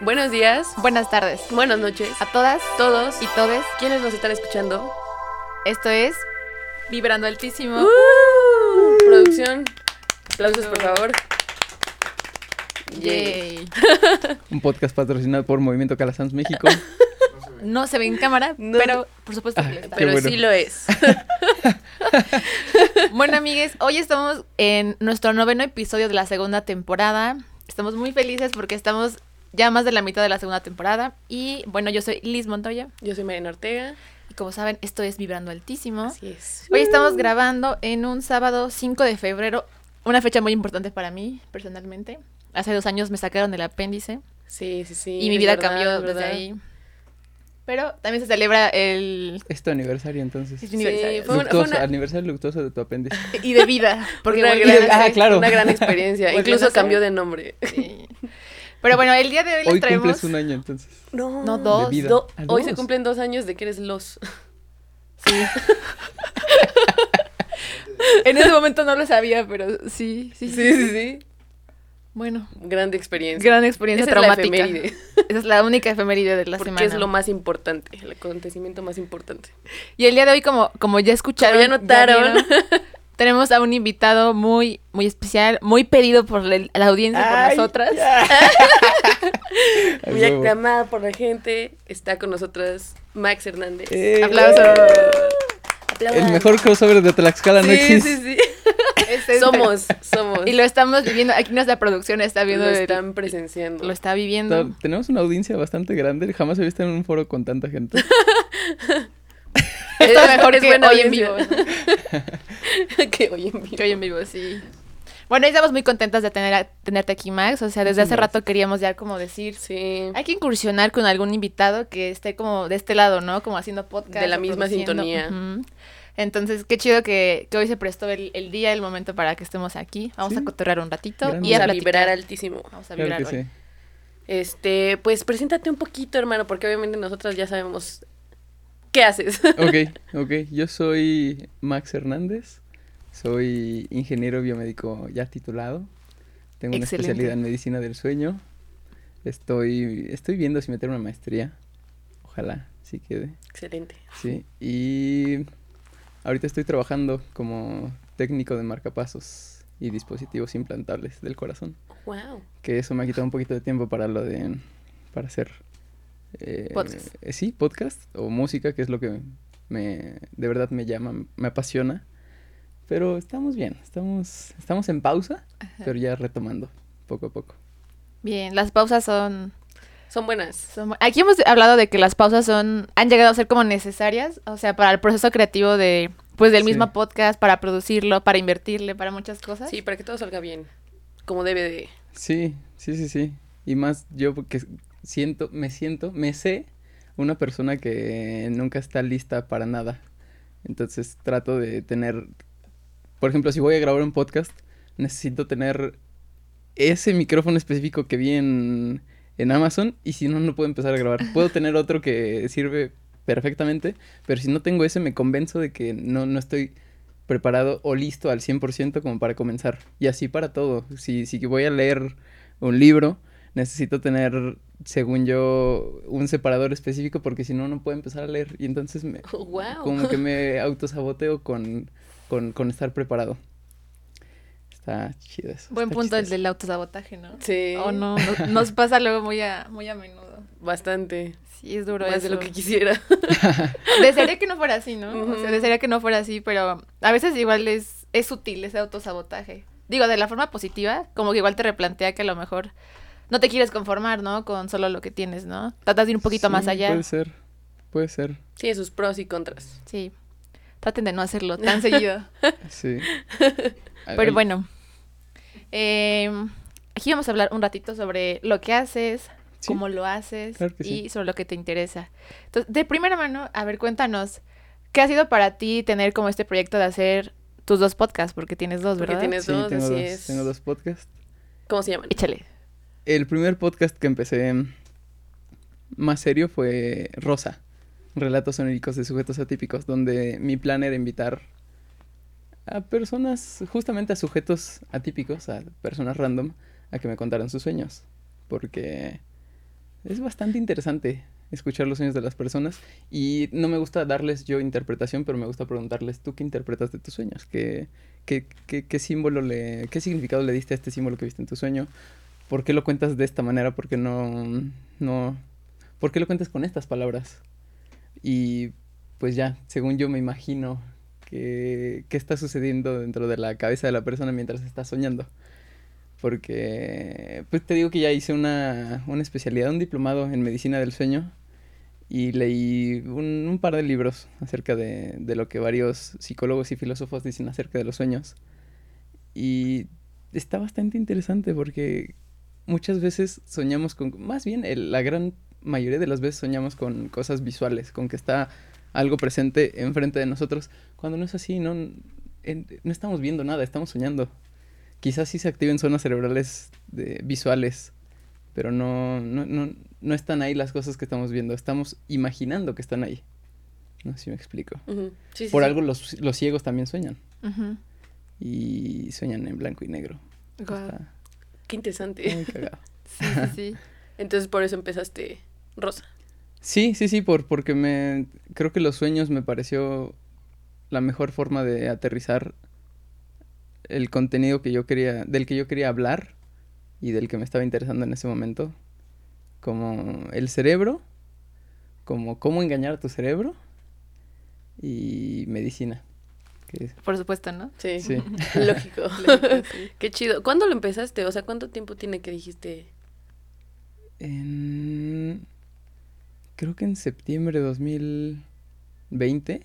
Buenos días, Buenas tardes buenas noches a todas todos y todes. quienes nos están escuchando. Esto es Vibrando Altísimo. ¡Uh! Producción, aplausos por favor. Yay. Un podcast patrocinado por Movimiento Calasanz México. No se ve en cámara, No. pero por supuesto que Ah, está. Pero bueno. sí lo es. Bueno, amigues, hoy estamos en nuestro noveno episodio de la segunda temporada. Estamos muy felices porque estamos ya más de la mitad de la segunda temporada. Y bueno, yo soy Liz Montoya. Yo soy Mariana Ortega. Y como saben, esto es Vibrando Altísimo. Así es. Hoy estamos grabando en un sábado 5 de febrero. Una fecha muy importante para mí, personalmente. Hace dos años me sacaron el apéndice. Sí, sí, sí. y mi vida verdad, cambió es desde verdad. ahí. Pero también se celebra el Es tu aniversario entonces. es mi aniversario. fue una- Luctuoso, una- aniversario luctuoso de tu apéndice. y de vida, porque una, gran. Ah, claro. una gran experiencia. Incluso cambió de nombre. Sí. Pero bueno, el día de hoy les Hoy traemos cumples un año entonces. No, No, dos. De vida. Do- hoy se cumplen dos años de que eres los. Sí. en ese momento no lo sabía, pero sí, sí, sí. Sí, sí, sí. Bueno, Grande experiencia. gran experiencia Esa es la traumática. efeméride. Esa es la única efeméride de la Porque semana. es lo más importante, el acontecimiento más importante. Y el día de hoy, como, como ya escucharon, Como ya notaron. vieron, tenemos a un invitado muy, muy especial, muy pedido por la, la audiencia y por nosotras. Muy huevo. aclamada por la gente. Está con nosotras Max Hernández. Eh, Aplausos. El mejor crossover de Tlaxcala no Sí, existe. sí, sí. Este es- Somos, somos. Y lo estamos viviendo. Aquí nuestra producción está viendo. lo el- están presenciando. lo está viviendo. Tenemos una audiencia bastante grande. Jamás he visto en un foro con tanta gente. Esto Es- mejor es que hoy en vivo. ¿no? que hoy en vivo. Que hoy en vivo, sí. Bueno, estamos muy contentas de tener a- tenerte aquí, Max. O sea, desde hace rato queríamos ya como decir, Sí. hay que incursionar con algún invitado que esté como de este lado, ¿no? Como haciendo podcast. De la misma sintonía. Entonces, qué chido que, que hoy se prestó el, el día, el momento para que estemos aquí. Vamos Sí. a cotorrear un ratito Grande. y a Vamos a platicar. vibrar altísimo. Vamos a Claro vibrar que hoy. sí. Este, pues preséntate un poquito, hermano, porque obviamente nosotras ya sabemos qué haces. Ok, ok. Yo soy Max Hernández. Soy ingeniero biomédico ya titulado. Tengo una especialidad en medicina del sueño. Estoy, estoy viendo si meter una maestría. Ojalá, sí quede. Excelente. Sí. Y ahorita estoy trabajando como técnico de marcapasos y dispositivos implantables del corazón. Wow. Que eso me ha quitado un poquito de tiempo para lo de. para hacer. Eh, Podcast. eh, sí, podcast o música, que es lo que me. de verdad me llama, me apasiona. Pero estamos bien, estamos, estamos en pausa, pero ya retomando poco a poco. Bien, las pausas son, Son buenas. son- Aquí hemos hablado de que las pausas son... Han llegado a ser como necesarias, o sea, para el proceso creativo de... Pues del Sí. mismo podcast, para producirlo, para invertirle, para muchas cosas. Sí, para que todo salga bien. Como debe de. Sí, sí, sí, sí. Y más yo porque siento, me siento, me sé una persona que nunca está lista para nada. Entonces trato de tener, por ejemplo, si voy a grabar un podcast, necesito tener ese micrófono específico que vi en, en Amazon y si no, no puedo empezar a grabar. Puedo tener otro que sirve perfectamente, pero si no tengo ese me convenzo de que no, no estoy preparado o listo al 100% como para comenzar. Y así para todo. Si, si voy a leer un libro, necesito tener, según yo, un separador específico porque si no, no puedo empezar a leer. Y entonces me, wow. como que me autosaboteo con, con, con estar preparado. Está chido eso. Buen punto el del autosabotaje, ¿no? Sí. O no, no- nos pasa luego muy a, muy a menudo. Bastante. Sí, es duro Más de lo que quisiera. Desearía que no fuera así, ¿no? O sea, Ujú. desearía que no fuera así, pero a veces igual es, es sutil ese autosabotaje. Digo, de la forma positiva, como que igual te replantea que a lo mejor no te quieres conformar, ¿no? Con solo lo que tienes, ¿no? Tratas de ir un poquito más Sí, allá. Puede ser, puede ser, Tiene sus pros y contras. Sí. Traten de no hacerlo tan seguido. sí. Pero bueno. eh, aquí vamos a hablar un ratito sobre lo que haces, Sí, cómo lo haces claro y sí. sobre lo que te interesa. Entonces, de primera mano, a ver, cuéntanos, ¿qué ha sido para ti tener como este proyecto de hacer tus dos podcasts? Porque tienes dos, Porque ¿verdad? tienes Sí, dos, tengo así dos, es. tengo dos podcasts. ¿Cómo se llaman? Échale. El primer podcast que empecé más serio fue Rosa, Relatos oníricos de sujetos atípicos, donde mi plan era invitar a personas, justamente a sujetos atípicos, a personas random, a que me contaran sus sueños. Porque es bastante interesante escuchar los sueños de las personas y no me gusta darles yo interpretación, pero me gusta preguntarles, ¿tú qué interpretas de tus sueños? ¿Qué, símbolo le, qué significado le diste a este símbolo que viste en tu sueño? ¿Por qué lo cuentas de esta manera? ¿Por qué no, no, por qué lo cuentas con estas palabras? Y pues ya, según yo me imagino que, qué está sucediendo dentro de la cabeza de la persona mientras está soñando. Porque, pues te digo que ya hice una, una especialidad, un diplomado en medicina del sueño y leí un, un par de libros acerca de, de, lo que varios psicólogos y filósofos dicen acerca de los sueños. Y está bastante interesante porque muchas veces soñamos con, más bien el, la gran mayoría de las veces soñamos con cosas visuales, con que está algo presente enfrente de nosotros, cuando no es así, no, en, no estamos viendo nada, estamos soñando. Quizás sí se activen zonas cerebrales de, visuales, pero no, no, no, no están ahí las cosas que estamos viendo, estamos imaginando que están ahí. No sé si me explico. Uh -huh. sí, sí, Por sí. algo los, los, ciegos también sueñan. Uh -huh. Y sueñan en blanco y negro. Wow. Qué interesante. muy cagado. Sí, sí, sí. Entonces por eso empezaste rosa. Sí, sí, sí, por, porque me creo que los sueños me pareció la mejor forma de aterrizar el contenido que yo quería, del que yo quería hablar y del que me estaba interesando en ese momento, como el cerebro, como cómo engañar a tu cerebro y medicina. Que, Por supuesto, ¿no? Sí, sí. lógico. Lógico, sí. Qué chido. ¿Cuándo lo empezaste? O sea, ¿cuánto tiempo tiene que dijiste? En, creo que en septiembre de 2020,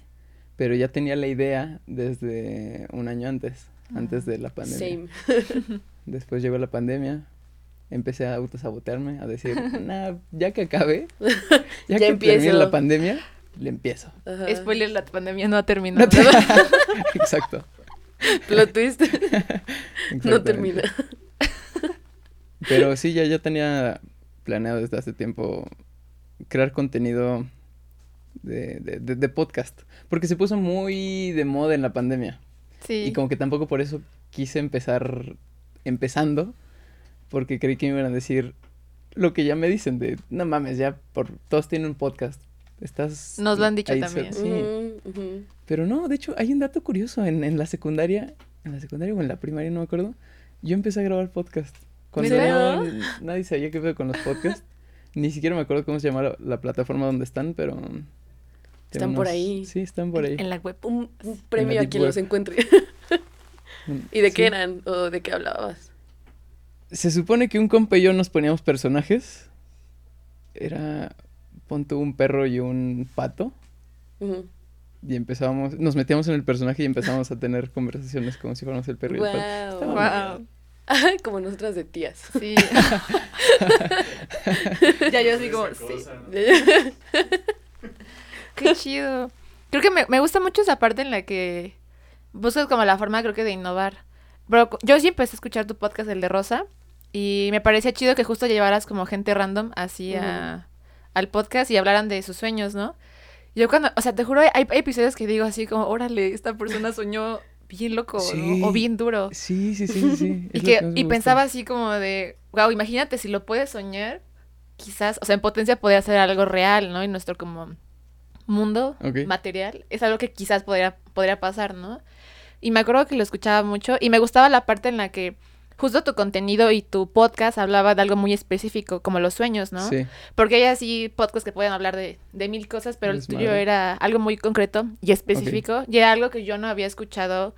pero ya tenía la idea desde un año antes, antes de la pandemia. Same. Después llegó la pandemia, empecé a autosabotearme, a decir, nah, ya que acabe, ya, Ya que empiezo. termine la pandemia, le empiezo. Ajá. Spoiler, la pandemia no ha terminado. No te- Exacto. Plot twist. no termina. Pero sí, ya, ya tenía planeado desde hace tiempo crear contenido de, de, de- de podcast. Porque se puso muy de moda en la pandemia. Sí. Y como que tampoco por eso quise empezar empezando. Porque creí que me iban a decir lo que ya me dicen de, no mames, ya por todos tienen un podcast. Estás... Nos lo han dicho ahí también. sí. Ujú. Pero no, de hecho, hay un dato curioso. En, en la secundaria, en la secundaria o en la primaria, no me acuerdo, yo empecé a grabar podcast. Cuando no- nadie sabía qué pedo con los podcasts. Ni siquiera me acuerdo cómo se llama la, la plataforma donde están, pero... Están por ahí. Sí, están por ahí. En la web. Un, un premio a quien web. los encuentre. Mm, ¿Y de sí. qué eran? ¿O de qué hablabas? Se supone que un compa y yo nos poníamos personajes. Era, pon tú, un perro y un pato. Y empezábamos, nos metíamos en el personaje y empezamos a tener conversaciones como si fuéramos el perro y el pato. Wow. Como nosotras de tías. Sí. ya yo así como, sí. Qué chido. Creo que me, me gusta mucho esa parte en la que buscas como la forma, creo que, de innovar. Pero yo sí empecé a escuchar tu podcast, el de Rosa, y me parecía chido que justo llevaras como gente random así a- al podcast y hablaran de sus sueños, ¿no? Yo cuando, o sea, te juro, hay, hay episodios que digo así como, órale, esta persona soñó bien loco. O bien duro. Sí, sí, sí, sí, sí. Y, que, y pensaba así como de, wow, imagínate si lo puedes soñar, quizás, o sea, en potencia podría ser algo real, ¿no? Y nuestro como mundo material es algo que quizás podría, podría pasar, ¿no? Y me acuerdo que lo escuchaba mucho y me gustaba la parte en la que justo tu contenido y tu podcast hablaba de algo muy específico, como los sueños, ¿no? Sí, Porque hay así podcasts que pueden hablar de, de mil cosas, pero el tuyo era algo muy concreto y específico. Y era algo que yo no había escuchado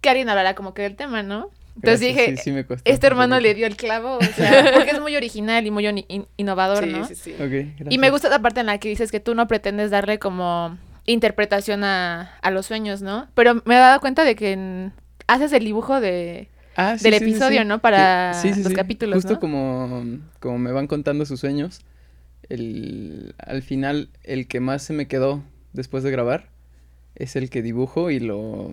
que alguien hablara como que del tema, ¿no? Entonces gracias, dije, sí, sí me costó este hermano le dio el clavo, o sea, porque es muy original y muy in- innovador, Sí, ¿no? sí, sí. Gracias. Y me gusta la parte en la que dices que tú no pretendes darle como interpretación a, a los sueños, ¿no? Pero me he dado cuenta de que en- haces el dibujo de... Ah, sí, del sí, episodio, sí. ¿no? Para Que- sí, sí, los sí. capítulos, Justo ¿no? como, como me van contando sus sueños, el, al final el que más se me quedó después de grabar es el que dibujo y lo,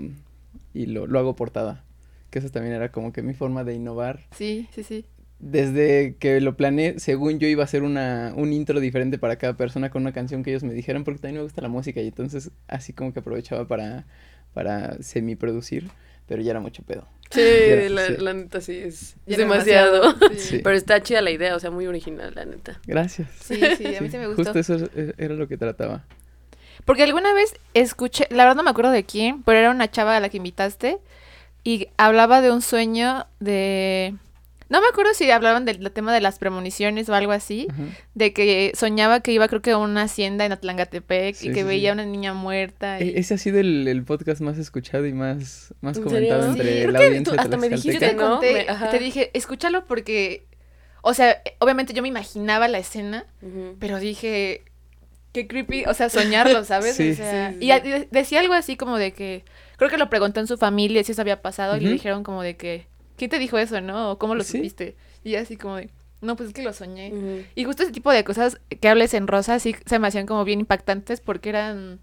y lo, lo hago portada. Que eso también era como que mi forma de innovar. Sí, sí, sí. Desde que lo planeé, según yo iba a hacer una, un intro diferente para cada persona con una canción que ellos me dijeran, porque también me gusta la música y entonces así como que aprovechaba para, para semi-producir. Pero ya era mucho pedo. Sí, la, sí. la neta sí es, demasiado. Sí. Sí. Pero está chida la idea, o sea, muy original, la neta. Gracias. Sí, sí, a mí sí me gustó. Justo eso es- era lo que trataba. Porque alguna vez escuché, la verdad no me acuerdo de quién, pero era una chava a la que invitaste y hablaba de un sueño de... No me acuerdo si hablaban del tema de las premoniciones o algo así, de que soñaba que iba creo que a una hacienda en Atlangatepec Sí, y que sí, veía a sí. una niña muerta. y- E- Ese ha sido el, el podcast más escuchado y más, más ¿En comentado serio? entre Sí, creo la que audiencia tú de hasta me Yo dijiste, Tlaxcalteca. te ¿no? conté, Me- te dije, escúchalo porque, o sea, obviamente yo me imaginaba la escena, pero dije, qué creepy, o sea, soñarlo, ¿sabes? Sí. O sea, Sí, sí, y a- sí. de- decía algo así como de que, creo que lo preguntó en su familia si eso había pasado y le dijeron como de que, ¿quién te dijo eso, no? ¿O cómo lo Sí. supiste? Y así como de, no, pues es que lo soñé. Y justo ese tipo de cosas que hables en rosa sí se me hacían como bien impactantes porque eran,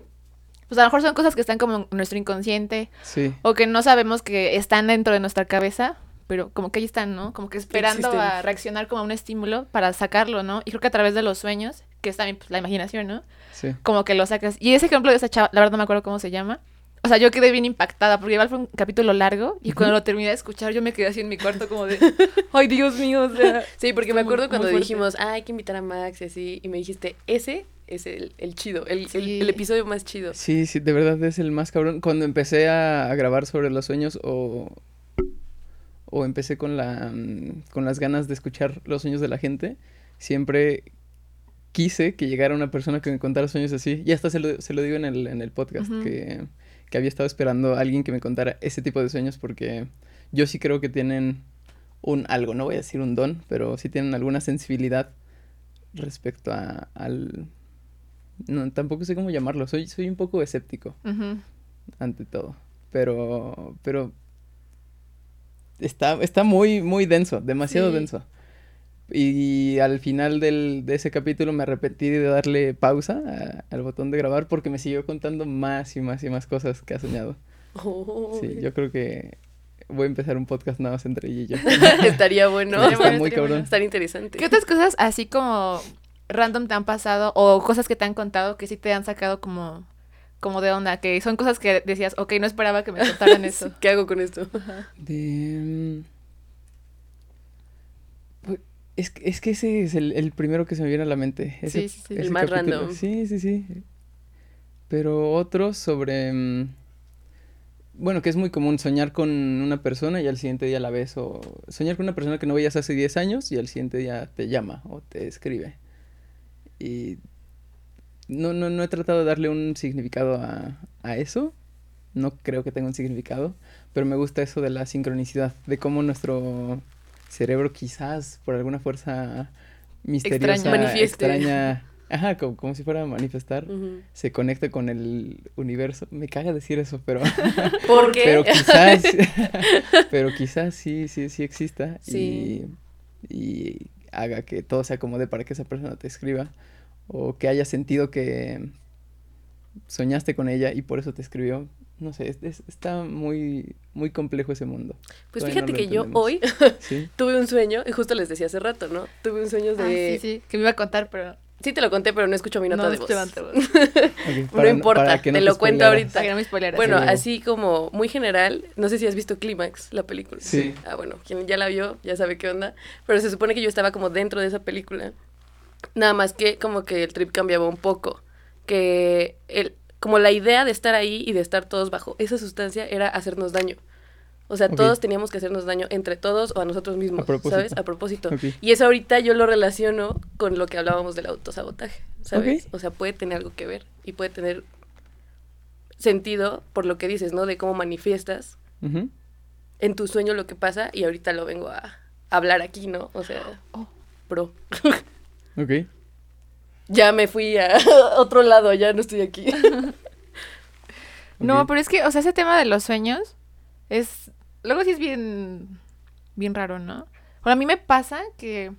pues a lo mejor son cosas que están como en nuestro inconsciente Sí. o que no sabemos que están dentro de nuestra cabeza, pero como que ahí están, ¿no? Como que esperando Existen. a reaccionar como a un estímulo para sacarlo, ¿no? Y creo que a través de los sueños, que es también pues, la imaginación, ¿no? Sí. Como que lo sacas. Y ese ejemplo de esa chava, la verdad no me acuerdo cómo se llama. O sea, yo quedé bien impactada porque igual fue un capítulo largo y cuando lo terminé de escuchar yo me quedé así en mi cuarto como de, ay Dios mío, o sea. Sí, porque me acuerdo muy cuando dijimos, ah, hay que invitar a Max y así, y me dijiste, ese es el, el chido, el, el- Sí. el episodio más chido. Sí, sí, de verdad es el más cabrón. Cuando empecé a, a grabar sobre los sueños o, o empecé con la mm, con las ganas de escuchar los sueños de la gente, siempre quise que llegara una persona que me contara sueños así. Y hasta se lo, se lo digo en el, en el podcast, que, que había estado esperando a alguien que me contara ese tipo de sueños porque yo sí creo que tienen un algo, no voy a decir un don, pero sí tienen alguna sensibilidad respecto a, al... No, tampoco sé cómo llamarlo, soy, soy un poco escéptico ante todo, pero, pero está, está muy, muy denso, demasiado Sí. denso. Y al final del, de ese capítulo me arrepentí de darle pausa a- al botón de grabar porque me siguió contando más y más y más cosas que ha soñado. Sí, yo creo que voy a empezar un podcast nada más entre ella y yo. Estaría bueno. Está bueno, muy estaría cabrón. bueno. Estaría interesante. ¿Qué otras cosas así como random te han pasado o cosas que te han contado que sí te han sacado como, como de onda? Que son cosas que decías, ok, no esperaba que me contaran eso. ¿Qué hago con esto? De... Es, que- es que ese es el, el primero que se me viene a la mente. ese- Sí, sí, sí. El más capítulo. random. Sí, sí, sí. Pero otro sobre... mm, Bueno, que es muy común soñar con una persona y al siguiente día la ves o soñar con una persona que no veías hace 10 años y al siguiente día te llama o te escribe. Y no, no, no he tratado de darle un significado a, a eso. No creo que tenga un significado, pero me gusta eso de la sincronicidad, de cómo nuestro cerebro quizás por alguna fuerza misteriosa, Manifieste. extraña, ajá, como, como si fuera a manifestar, se conecta con el universo. Me caga decir eso, pero, ¿Por qué? pero quizás, pero quizás sí, sí, sí exista Sí. y, y haga que todo se acomode para que esa persona te escriba o que haya sentido que soñaste con ella y por eso te escribió. No sé, es- es- está muy, muy complejo ese mundo. Pues Todavía no fíjate que yo hoy Sí. tuve un sueño, y justo les decía hace rato, ¿no? Tuve un sueño Ah, de... sí, sí, que me iba a contar, pero Sí te lo conté, pero no escucho mi nota no de voz. No importa, para que te no lo cuento ahorita. Para que no me spoilearas. Bueno, Sí, así como muy general, no sé si has visto Clímax, la película. Sí. Ah, bueno, quien ya la vio ya sabe qué onda. Pero se supone que yo estaba como dentro de esa película. Nada más que como que el trip cambiaba un poco. Que el, como la idea de estar ahí y de estar todos bajo esa sustancia era hacernos daño. O sea, todos teníamos que hacernos daño entre todos o a nosotros mismos, A propósito. ¿sabes? A propósito. Y eso ahorita yo lo relaciono con lo que hablábamos del autosabotaje, ¿sabes? O sea, puede tener algo que ver y puede tener sentido por lo que dices, ¿no? De cómo manifiestas en tu sueño lo que pasa y ahorita lo vengo a hablar aquí, ¿no? O sea, Oh. pro. Ok. Ya me fui a otro lado, ya no estoy aquí. No, pero es que, o sea, ese tema de los sueños es. Luego sí es bien. Bien raro, ¿no? Bueno, a mí me pasa que.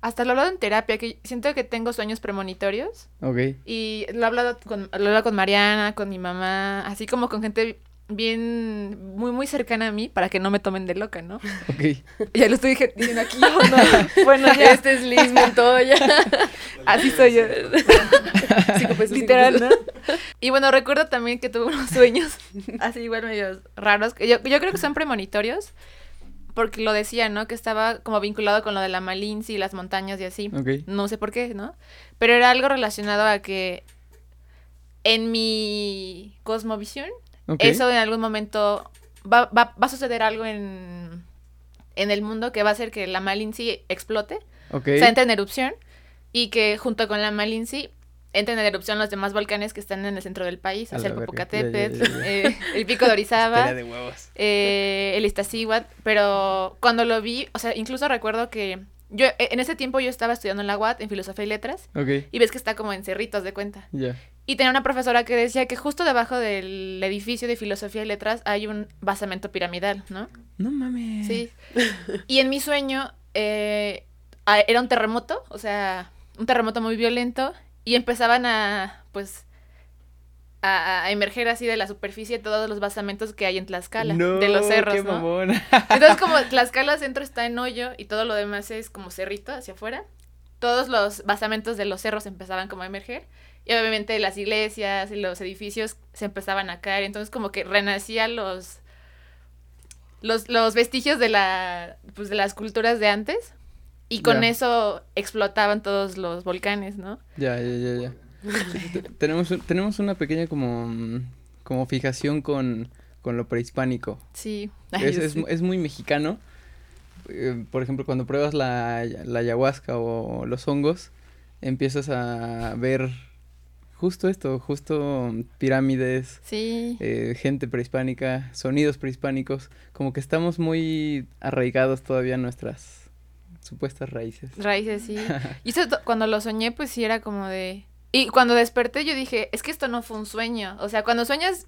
Hasta lo he hablado en terapia, que siento que tengo sueños premonitorios. Ok. Y lo he hablado con, lo he hablado con Mariana, con mi mamá, así como con gente bien, muy, muy cercana a mí para que no me tomen de loca, ¿no? Ok. Ya lo estoy diciendo aquí, ¿o no? Bueno, ya, Este es Liz Montoya. así soy yo. Cinco pesos, cinco Literal, ¿no? Y bueno, recuerdo también que tuve unos sueños así igual medio raros, yo, yo creo que son premonitorios, porque lo decía, ¿no? Que estaba como vinculado con lo de la Malinci y las montañas y así. Ok. No sé por qué, ¿no? Pero era algo relacionado a que en mi cosmovisión, Eso en algún momento va, va, va a suceder algo en, en el mundo que va a hacer que la Malinci explote, o sea, entre en erupción, y que junto con la Malinci entren en erupción los demás volcanes que están en el centro del país, o sea, el. Popocatépetl, eh, el Pico de Orizaba, Estaría de huevos. eh, el Iztaccíhuatl, pero cuando lo vi, o sea, incluso recuerdo que yo e- en ese tiempo yo estaba estudiando en la UAT en Filosofía y Letras Ok. y ves que está como en cerritos de cuenta. Ya. Y tenía una profesora que decía que justo debajo del edificio de Filosofía y Letras hay un basamento piramidal, ¿no? No mames. Sí. Y en mi sueño eh, era un terremoto, o sea, un terremoto muy violento y empezaban a, pues, a, a emerger así de la superficie todos los basamentos que hay en Tlaxcala, No, de los cerros, qué ¿no? mamón. Entonces, como Tlaxcala centro está en hoyo y todo lo demás es como cerrito hacia afuera, todos los basamentos de los cerros empezaban como a emerger y obviamente las iglesias y los edificios se empezaban a caer, entonces como que renacían los los, los vestigios de la pues de las culturas de antes y con eso explotaban todos los volcanes, ¿no? Ya, ya, ya, ya. Te- tenemos, tenemos una pequeña como, mm, como fijación con, con lo prehispánico. Sí. Es, Ay, es, sí. es muy mexicano. Eh, por ejemplo, cuando pruebas la, la ayahuasca o los hongos, empiezas a ver justo esto, justo pirámides, Sí. eh, gente prehispánica, sonidos prehispánicos, como que estamos muy arraigados todavía a nuestras supuestas raíces. Raíces, sí. Y eso cuando lo soñé, pues sí era como de... Y cuando desperté yo dije, es que esto no fue un sueño. O sea, cuando sueñas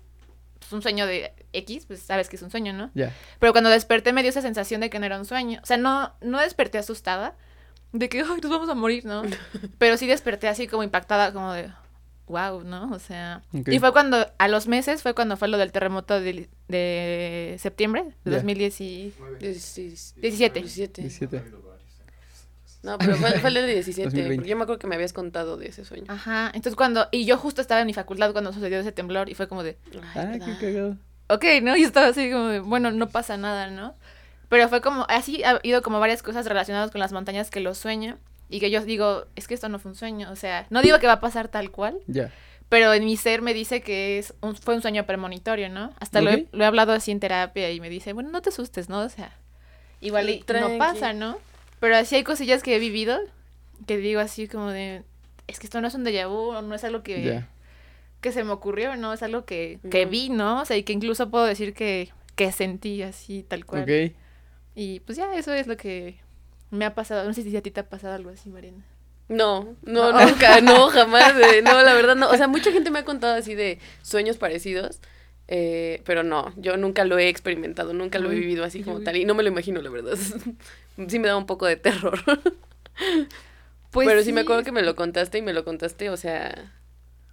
pues, un sueño de X, pues sabes que es un sueño, ¿no? Ya, Pero cuando desperté me dio esa sensación de que no era un sueño. O sea, no, no desperté asustada, de que, ay, nos vamos a morir, ¿no? Pero sí desperté así como impactada, como de, wow, ¿no? O sea... Y fue cuando, a los meses, fue cuando fue lo del terremoto de, de septiembre de Ya. 2010 y... Dieciséis- 17. 17. 17. No, pero fue, fue el de 17. 2020. Porque yo me acuerdo que me habías contado de ese sueño. Ajá, entonces cuando... Y yo justo estaba en mi facultad cuando sucedió ese temblor y fue como de, Ay, Ah, qué cagado. ok, ¿no? Y estaba así como de, bueno, no pasa nada, ¿no? Pero fue como, así ha habido como varias cosas relacionadas con las montañas que lo sueño y que yo digo, es que esto no fue un sueño, o sea, no digo que va a pasar tal cual, Ya. pero en mi ser me dice que es un- fue un sueño premonitorio, ¿no? Hasta lo, he, lo he hablado así en terapia y me dice, bueno, no te asustes, ¿no? O sea, igual y no pasa, ¿no? Pero así hay cosillas que he vivido que digo así como de, es que esto no es un déjà vu, no es algo que, que se me ocurrió, ¿no? Es algo que, que vi, ¿no? O sea, y que incluso puedo decir que, que sentí así, tal cual. Ok. Y pues ya, eso es lo que me ha pasado. No sé si a ti te ha pasado algo así, Mariana. No, no, No. nunca, no, jamás. eh, no, la verdad no. O sea, mucha gente me ha contado así de sueños parecidos. Eh, pero no, yo nunca lo he experimentado, nunca lo he vivido así como tal. Y no me lo imagino, la verdad. Sí me da un poco de terror. Pues pero sí me acuerdo que me lo contaste y me lo contaste, o sea,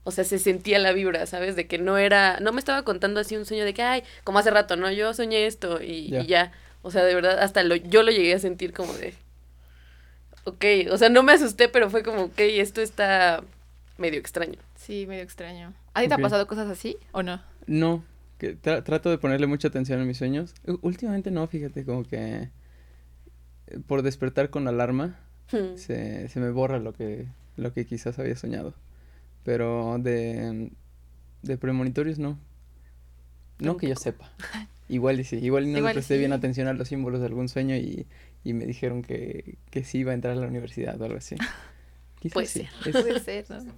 o sea, se sentía la vibra, ¿sabes? De que no era, no me estaba contando así un sueño de que, ay, como hace rato, ¿no? Yo soñé esto y Ya. y ya. O sea, de verdad, hasta lo, yo lo llegué a sentir como de, ok, o sea, no me asusté, pero fue como, ok, esto está medio extraño. Sí, medio extraño. ¿A ti te ha pasado cosas así o no? No, que tra- trato de ponerle mucha atención a mis sueños. U- últimamente no, fíjate, como que eh, por despertar con alarma Hmm. se, se me borra lo que, lo que quizás había soñado. Pero de, de premonitorios no. No que yo sepa. Igual y sí, igual y no Igual le presté bien atención a los símbolos de algún sueño y, y me dijeron que, que sí iba a entrar a la universidad o algo así. Quizás Puede sí. ser. Es- Puede ser, ¿no?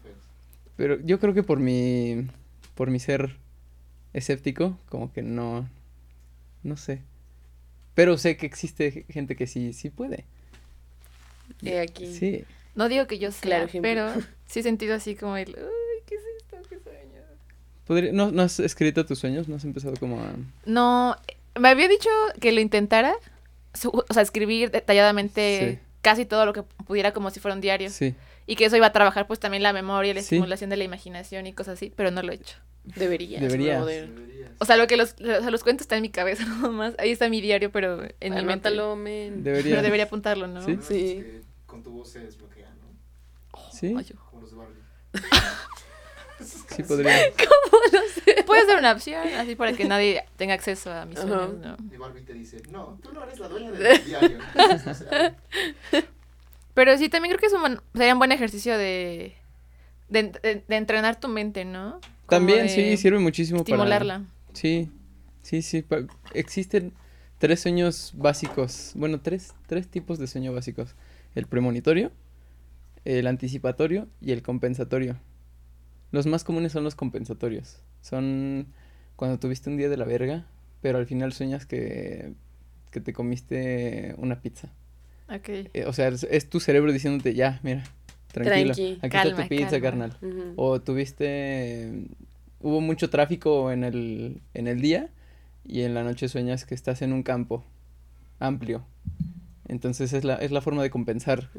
pero yo creo que por mi por mi ser escéptico, como que no no sé. Pero sé que existe gente que sí sí puede. He aquí. Sí. No digo que yo sea, Claro ejemplo. pero sí he sentido así como el, uy, ¿qué es esto? ¿Qué sueño? Podría- ¿no, ¿No has escrito tus sueños? ¿No has empezado como a...? No, me había dicho que lo intentara, su- o sea, escribir detalladamente Sí. casi todo lo que pudiera como si fuera un diario. Sí. Y que eso iba a trabajar pues también la memoria, la Sí. estimulación de la imaginación y cosas así, pero no lo he hecho. Deberías. Deberías. Deberías. O sea, lo que los, los, los cuentos está en mi cabeza nomás. Ahí está mi diario, pero en mi mente. Anótalo, men. Debería. Pero debería apuntarlo, ¿no? Sí. Sí. estos que con tu voz se desbloquea, ¿no? Sí, Ay, yo- Como los de Barbie. sí podría. ¿Cómo lo sé? Puede ser una opción, así para que nadie tenga acceso a mis sueños, ¿no? Y Barbie te dice, no, tú no eres la dueña del diario. O sea, Pero sí, también creo que es un buen- sería un buen ejercicio de, de, de- de entrenar tu mente, ¿no? También sí, sirve muchísimo para... Estimularla. Sí, sí, sí. pa- Existen tres sueños básicos. Bueno, tres, tres tipos de sueño básicos. El premonitorio, el anticipatorio y el compensatorio. Los más comunes son los compensatorios. Son cuando tuviste un día de la verga, pero al final sueñas que, que te comiste una pizza. Ok. Eh, o sea, es, es tu cerebro diciéndote, ya, mira, tranquilo, Tranqui, aquí calma, está tu pizza, calma". carnal. O tuviste, hubo mucho tráfico en el, en el día y en la noche sueñas que estás en un campo amplio. Entonces es la, es la forma de compensar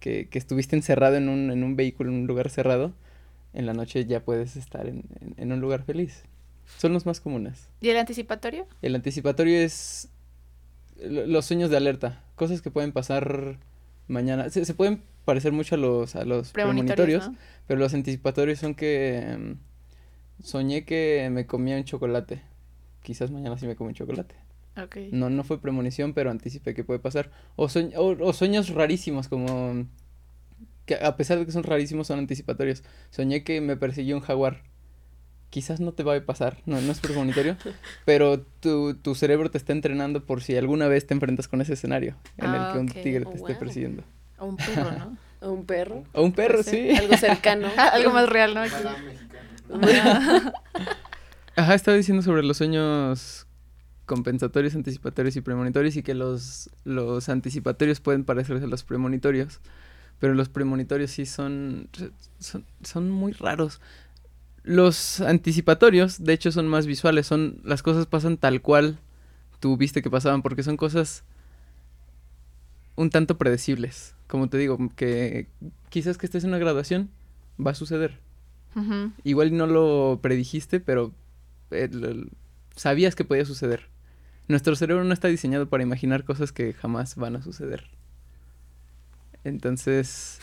que, que estuviste encerrado en un, en un vehículo, en un lugar cerrado. En la noche ya puedes estar en, en- en un lugar feliz. Son los más comunes. ¿Y el anticipatorio? El anticipatorio es lo- los sueños de alerta, cosas que pueden pasar mañana. Se, se pueden parecer mucho a los, a los premonitorios, Premonitorios, ¿no? pero los anticipatorios son que em, soñé que me comía un chocolate. Quizás mañana sí me como un chocolate. Ok. No, no fue premonición, pero anticipé que puede pasar. O, sueñ- o, o sueños rarísimos, como que a pesar de que son rarísimos, son anticipatorios. Soñé que me persiguió un jaguar. Quizás no te va a pasar, no, no es premonitorio, pero tu, tu cerebro te está entrenando por si alguna vez te enfrentas con ese escenario en Ah, el que un ok. tigre Oh, te esté wow. persiguiendo. O un perro, ¿no? O un perro. O un perro, sí. Algo cercano. Algo más real, ¿no? Mexicano. Ajá, estaba diciendo sobre los sueños compensatorios, anticipatorios y premonitorios y que los, los anticipatorios pueden parecerse a los premonitorios, pero los premonitorios sí son, son, son muy raros. Los anticipatorios, de hecho, son más visuales, son las cosas pasan tal cual tú viste que pasaban, porque son cosas un tanto predecibles. Como te digo, que quizás que estés en una graduación va a suceder. Igual no lo predijiste, pero eh, lo- sabías que podía suceder. Nuestro cerebro no está diseñado para imaginar cosas que jamás van a suceder. Entonces,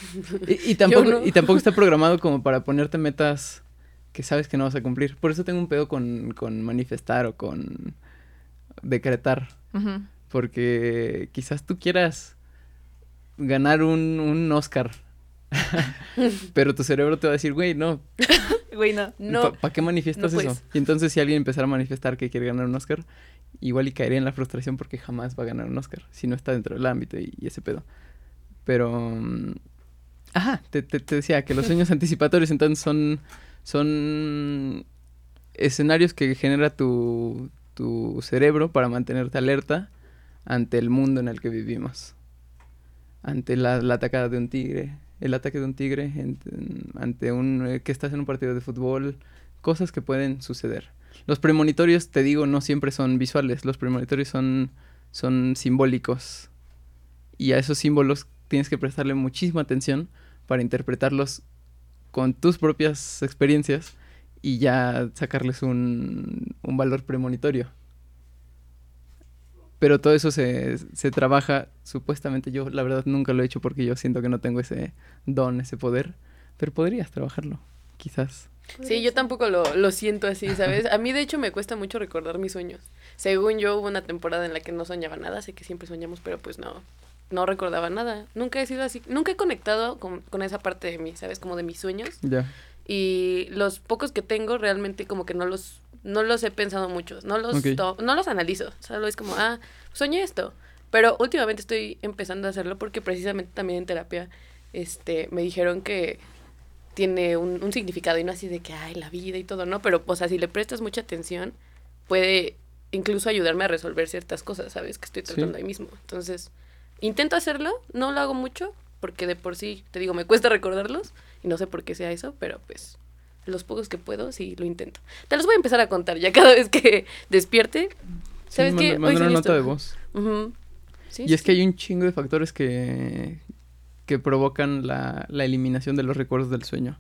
y, y tampoco, no. y tampoco está programado como para ponerte metas que sabes que no vas a cumplir. Por eso tengo un pedo con, con manifestar o con decretar. Porque quizás tú quieras ganar un, un Oscar. pero tu cerebro te va a decir, güey, no, Güey, no. No. ¿Para qué manifiestas no eso? puedes. Y entonces si alguien empezara a manifestar que quiere ganar un Oscar, igual y caería en la frustración porque jamás va a ganar un Oscar, si no está dentro del ámbito y, y ese pedo. Pero... mm, Ajá, te, te- te decía que los sueños anticipatorios entonces son, son escenarios que genera tu, tu cerebro para mantenerte alerta ante el mundo en el que vivimos. Ante la, atacada de un tigre, el ataque de un tigre, ante un eh, que estás en un partido de fútbol, cosas que pueden suceder. Los premonitorios, te digo, no siempre son visuales, los premonitorios son, son simbólicos. Y a esos símbolos tienes que prestarle muchísima atención para interpretarlos con tus propias experiencias y ya sacarles un, un valor premonitorio. Pero todo eso se, se trabaja, supuestamente yo la verdad nunca lo he hecho porque yo siento que no tengo ese don, ese poder, pero podrías trabajarlo, quizás. Sí, yo tampoco lo, lo siento así, ¿sabes? A mí de hecho me cuesta mucho recordar mis sueños. Según yo hubo una temporada en la que no soñaba nada, sé que siempre soñamos, pero pues no, no recordaba nada. Nunca he sido así, nunca he conectado con, con esa parte de mí, ¿sabes? Como de mis sueños. Ya. Y los pocos que tengo realmente como que no los, no los he pensado mucho, no los, no los analizo, solo es como, ah, soñé esto. Pero últimamente estoy empezando a hacerlo porque precisamente también en terapia este, me dijeron que tiene un, un significado y no así de que, ay, la vida y todo, ¿no? Pero, o sea, si le prestas mucha atención, puede incluso ayudarme a resolver ciertas cosas, ¿sabes? Que estoy Sí. tratando ahí mismo. Entonces, intento hacerlo, no lo hago mucho, porque de por sí, te digo, me cuesta recordarlos y no sé por qué sea eso, pero pues los pocos que puedo, sí lo intento. Te los voy a empezar a contar ya cada vez que despierte. ¿Sabes sí, qué? Hoy una esto. nota de voz. Sí, Y es que hay un chingo de factores que, que provocan la, la eliminación de los recuerdos del sueño.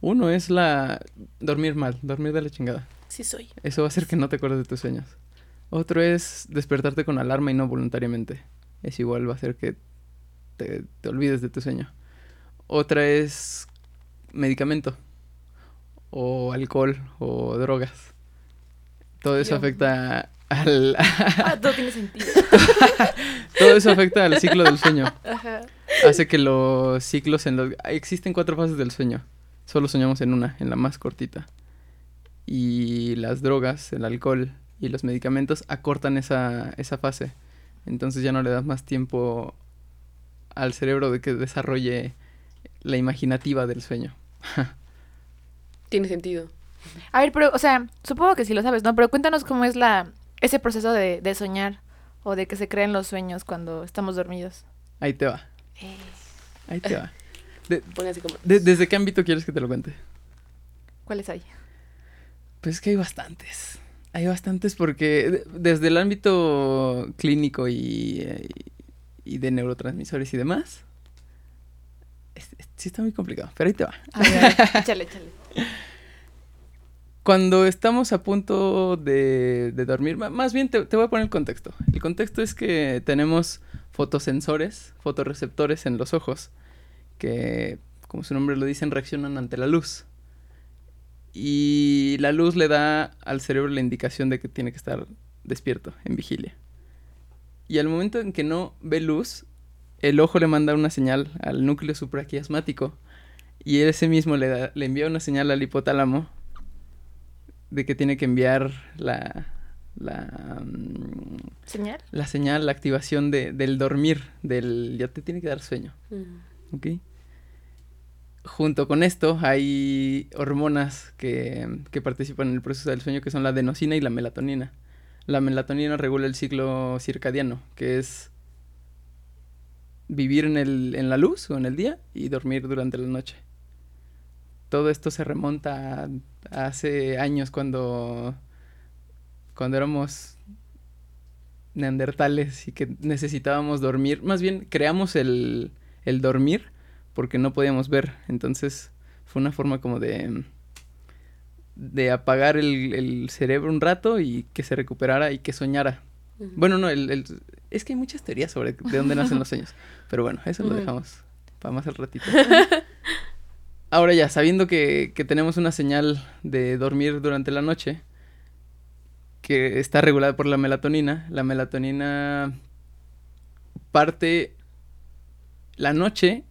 Uno es la dormir mal, dormir de la chingada. Sí soy. Eso va a hacer que no te acuerdes de tus sueños. Otro es despertarte con alarma y no voluntariamente. Es igual, va a hacer que te, te olvides de tu sueño. Otra es medicamento. O alcohol o drogas. Todo eso Yo- afecta al... Ah, todo tiene sentido. todo eso afecta al ciclo del sueño. Ajá. Hace que los ciclos en los... Existen cuatro fases del sueño. Solo soñamos en una, en la más cortita. Y las drogas, el alcohol y los medicamentos acortan esa, esa fase. Entonces ya no le das más tiempo al cerebro de que desarrolle la imaginativa del sueño. Tiene sentido. A ver, pero, o sea, supongo que sí lo sabes, ¿no? Pero cuéntanos cómo es la ese proceso de, de soñar o de que se creen los sueños cuando estamos dormidos. Ahí te va, ahí te va. De- como... de- ¿Desde qué ámbito quieres que te lo cuente? ¿Cuáles hay? Pues es que hay bastantes. Hay bastantes porque de- desde el ámbito clínico y, eh, y de neurotransmisores y demás, es- es- sí está muy complicado, pero ahí te va. A ver, a ver, échale, échale. Cuando estamos a punto de, dormir, más bien te, te voy a poner el contexto. El contexto es que tenemos fotosensores, fotorreceptores en los ojos, que, como su nombre lo dicen, reaccionan ante la luz. Y la luz le da al cerebro la indicación de que tiene que estar despierto, en vigilia. Y al momento en que no ve luz, el ojo le manda una señal al núcleo supraquiasmático y ese mismo le, da- le envía una señal al hipotálamo de que tiene que enviar la, la, mm, ¿Señal? la señal, la activación de, del dormir, del ya te tiene que dar sueño, Mm. ¿ok? Junto con esto hay hormonas que, que participan en el proceso del sueño que son la adenosina y la melatonina. La melatonina regula el ciclo circadiano, que es vivir en, el, en la luz o en el día y dormir durante la noche. Todo esto se remonta a, hace años cuando, cuando éramos neandertales y que necesitábamos dormir. Más bien creamos el, el dormir porque no podíamos ver. Entonces fue una forma como de, de apagar el, el cerebro un rato y que se recuperara y que soñara. Bueno, no, el, el- es que hay muchas teorías sobre de dónde nacen los sueños. Pero bueno, eso lo dejamos para más al ratito. Ahora ya, sabiendo que, tenemos una señal de dormir durante la noche, que está regulada por la melatonina, la melatonina parte la noche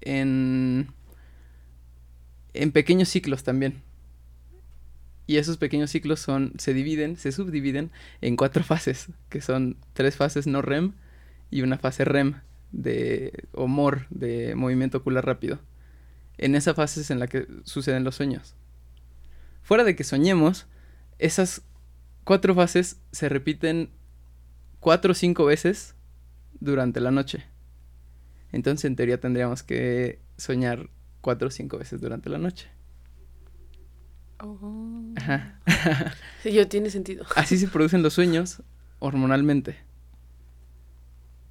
en, en pequeños ciclos también. Y esos pequeños ciclos son, se dividen, se subdividen en cuatro fases, que son tres fases no REM y una fase REM de o MOR, de movimiento ocular rápido. En esa fase es en la que suceden los sueños. Fuera de que soñemos, esas cuatro fases se repiten cuatro o cinco veces durante la noche. Entonces, en teoría, tendríamos que soñar cuatro o cinco veces durante la noche. Oh. Ajá. Sí, yo tiene sentido. Así se producen los sueños hormonalmente.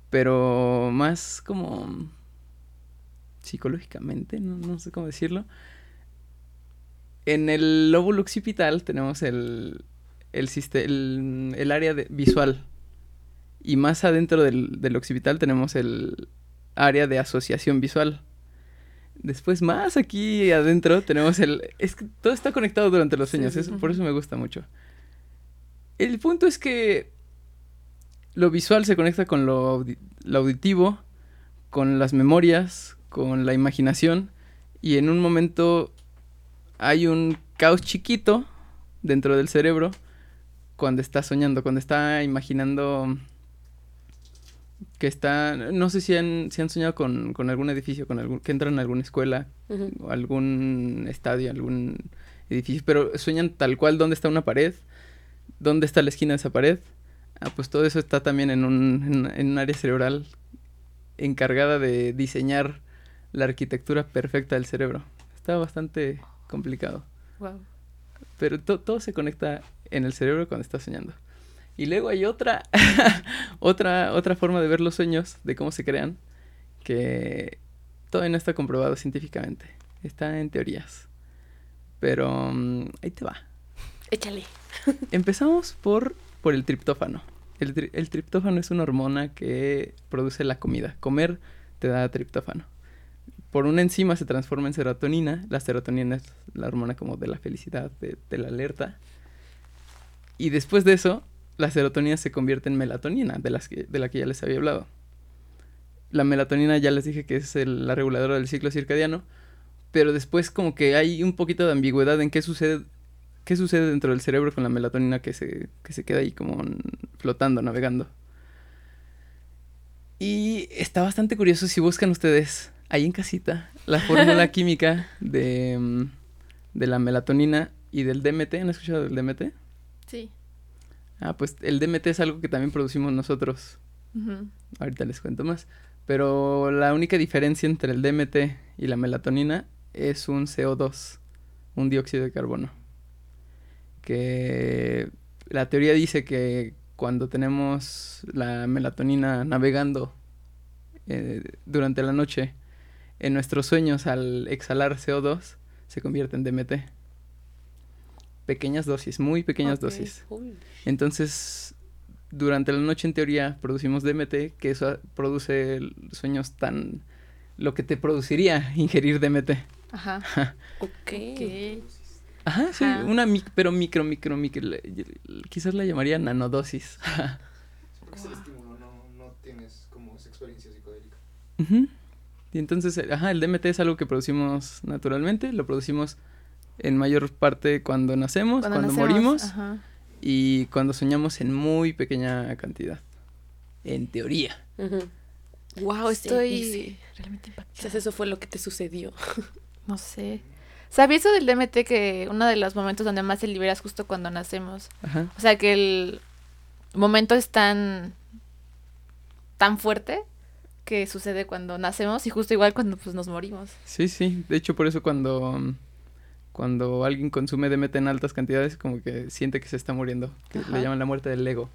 Pero más como psicológicamente, no, no sé cómo decirlo. En el lóbulo occipital tenemos el, el, el, el área de- visual. Y más adentro del, del occipital tenemos el área de asociación visual. Después, más aquí adentro, tenemos el... Es que todo está conectado durante los sueños, sí, eso- sí. por eso me gusta mucho. El punto es que lo visual se conecta con lo, audi- lo auditivo, con las memorias, con la imaginación, y en un momento hay un caos chiquito dentro del cerebro cuando está soñando, cuando está imaginando que está, no sé si han, si han soñado con, con algún edificio, con algún, que entran a alguna escuela, algún estadio, algún edificio, pero sueñan tal cual dónde está una pared, dónde está la esquina de esa pared. Ah, pues todo eso está también en un, en, en un área cerebral encargada de diseñar la arquitectura perfecta del cerebro. Está bastante complicado, Wow. pero to- todo se conecta en el cerebro cuando estás soñando. Y luego hay otra, otra, otra forma de ver los sueños, de cómo se crean, que todavía no está comprobado científicamente. Está en teorías. Pero mm, ahí te va. Échale. Empezamos por, por el triptófano. El, tri- el triptófano es una hormona que produce la comida. Comer te da triptófano. Por una enzima se transforma en serotonina. La serotonina es la hormona como de la felicidad, de, la alerta. Y después de eso, la serotonina se convierte en melatonina, de, de la que ya les había hablado. La melatonina ya les dije que es el- la reguladora del ciclo circadiano. Pero después como que hay un poquito de ambigüedad en qué sucede ¿Qué sucede dentro del cerebro con la melatonina que se, que se queda ahí como flotando, navegando? Y está bastante curioso si buscan ustedes ahí en casita la fórmula química de, mm, de la melatonina y del DMT. ¿Han escuchado del DMT? Sí. Ah, pues el DMT es algo que también producimos nosotros. Ahorita les cuento más. Pero la única diferencia entre el DMT y la melatonina es un CO2, un dióxido de carbono. Que la teoría dice que cuando tenemos la melatonina navegando eh, durante la noche, en nuestros sueños al exhalar CO2 se convierte en DMT. Pequeñas dosis, muy pequeñas dosis. Entonces, durante la noche en teoría producimos DMT, que eso produce sueños tan... lo que te produciría ingerir DMT. Ajá. Ok. Ok. Ajá, sí, Ajá. una mic, pero micro, micro, micro, le- quizás la llamaría nanodosis. Porque es el estímulo, no, no tienes como esa experiencia psicodélica. Ujú. Y entonces, eh, ajá, el DMT es algo que producimos naturalmente, lo producimos en mayor parte cuando nacemos, cuando, nacemos, morimos Ajá. y cuando soñamos en muy pequeña cantidad. En teoría. Wow, Sí, estoy sí. realmente impactada. Quizás eso fue lo que te sucedió. No sé. ¿Sabías eso del DMT que uno de los momentos donde más te liberas justo cuando nacemos? Ajá. O sea, que el momento es tan tan fuerte que sucede cuando nacemos y justo igual cuando pues nos morimos. Sí, sí. De hecho, por eso cuando, cuando alguien consume DMT en altas cantidades, como que siente que se está muriendo. Que Ajá. le llaman la muerte del ego.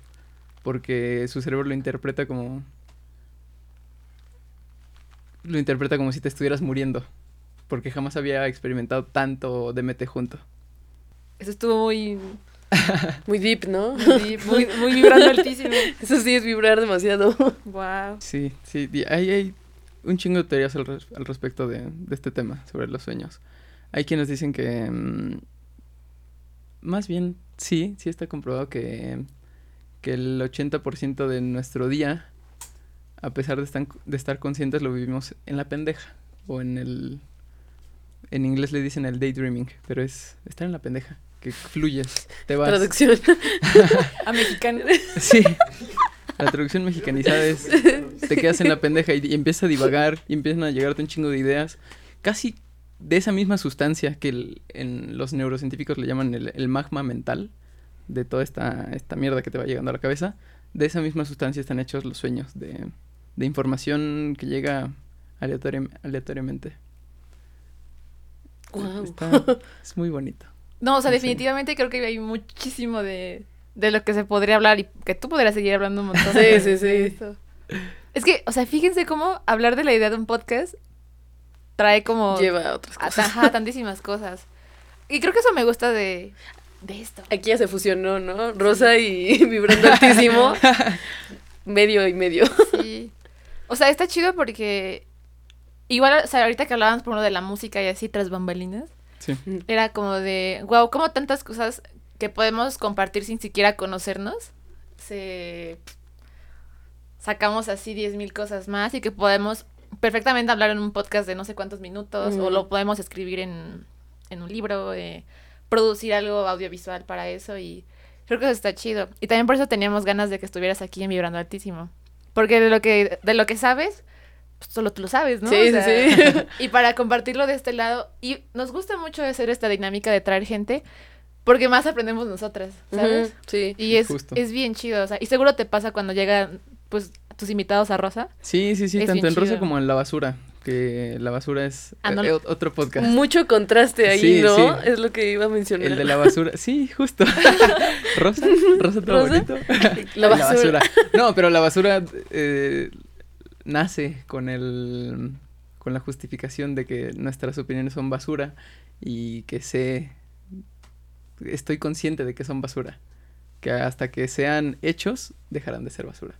Porque su cerebro lo interpreta como... Lo interpreta como si te estuvieras muriendo. Porque jamás había experimentado tanto DMT junto. Eso estuvo muy Muy deep, ¿no? muy, muy, muy vibrando altísimo. Eso sí es vibrar demasiado. Wow. Sí, sí. Hay, hay un chingo de teorías al, res- al respecto de, de este tema, sobre los sueños. Hay quienes dicen que... mm, más bien, sí, sí está comprobado que, que el 80% de nuestro día, a pesar de, estar de estar conscientes, lo vivimos en la pendeja. O en el... En inglés le dicen el daydreaming, pero es estar en la pendeja. Que fluyes, te vas. Traducción. A mexicano. Sí. La traducción mexicanizada es te quedas en la pendeja y, y empiezas a divagar y empiezan a llegarte un chingo de ideas. Casi de esa misma sustancia que el- en los neurocientíficos le llaman el, el magma mental, de toda esta, esta mierda que te va llegando a la cabeza, de esa misma sustancia están hechos los sueños, de, de información que llega aleatoriam- aleatoriamente. Está- es muy bonito. No, o sea, definitivamente creo que hay muchísimo de, de lo que se podría hablar y que tú podrías seguir hablando un montón. Sí, sí, sí. Es que, o sea, fíjense cómo hablar de la idea de un podcast trae como... Lleva a otras a- cosas. ajá, tantísimas cosas. Y creo que eso me gusta de, de esto. Aquí ya se fusionó, ¿no? Rosa y vibrando altísimo. medio y medio. Sí. O sea, está chido porque igual, o sea, ahorita que hablábamos por uno de la música y así tras bambalinas, Sí. era como de, wow, como tantas cosas que podemos compartir sin siquiera conocernos, se sacamos así diez mil cosas más y que podemos perfectamente hablar en un podcast de no sé cuántos minutos o lo podemos escribir en, en un libro, eh, producir algo audiovisual para eso y creo que eso está chido. Y también por eso teníamos ganas de que estuvieras aquí en Vibrando Altísimo. Porque de lo que, de lo que sabes, pues solo tú lo sabes, ¿no? Sí, O sea, sí, y para compartirlo de este lado. Y nos gusta mucho hacer esta dinámica de traer gente, porque más aprendemos nosotras, ¿sabes? Sí. Y es, Justo. es bien chido, o sea, y seguro te pasa cuando llegan, pues, tus invitados a Rosa. Sí, sí, sí, Es tanto en Rosa chido. como en La Basura, que La Basura es Ah, no eh, ot- otro podcast. Mucho contraste ahí, Sí, ¿no? sí. Es lo que iba a mencionar. El de la basura, sí, justo. Rosa, Rosa todo ¿Rosa? bonito. La basura. No, pero la basura eh, nace con el con la justificación de que nuestras opiniones son basura y que sé, estoy consciente de que son basura. Que hasta que sean hechos, dejarán de ser basura.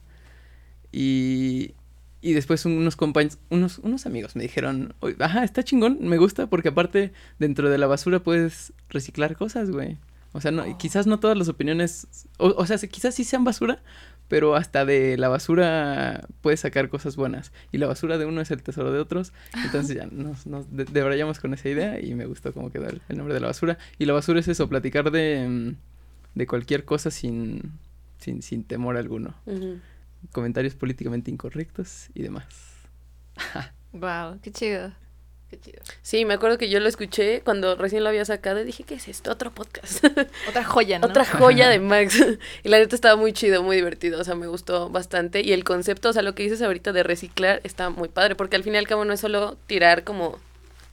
Y, y después unos compañeros, unos, unos amigos me dijeron, "Oye, ajá, está chingón, me gusta porque aparte dentro de la basura puedes reciclar cosas, güey. O sea, no, y quizás no todas las opiniones, o, o sea, se- quizás sí sean basura, pero hasta de la basura puedes sacar cosas buenas. Y la basura de uno es el tesoro de otros. Entonces ya nos, nos de- debrayamos con esa idea y me gustó cómo quedó el, el nombre de la basura. Y la basura es eso, platicar de, mm, de cualquier cosa sin, sin, sin temor alguno. Comentarios políticamente incorrectos y demás. Wow, qué chido. Qué chido. Sí, me acuerdo que yo lo escuché cuando recién lo había sacado y dije, ¿qué es esto? Otro podcast. Otra joya, ¿no? Otra joya de Max. y la neta estaba muy chido, muy divertido. O sea, me gustó bastante. Y el concepto, o sea, lo que dices ahorita de reciclar está muy padre. Porque al fin y al cabo no es solo tirar como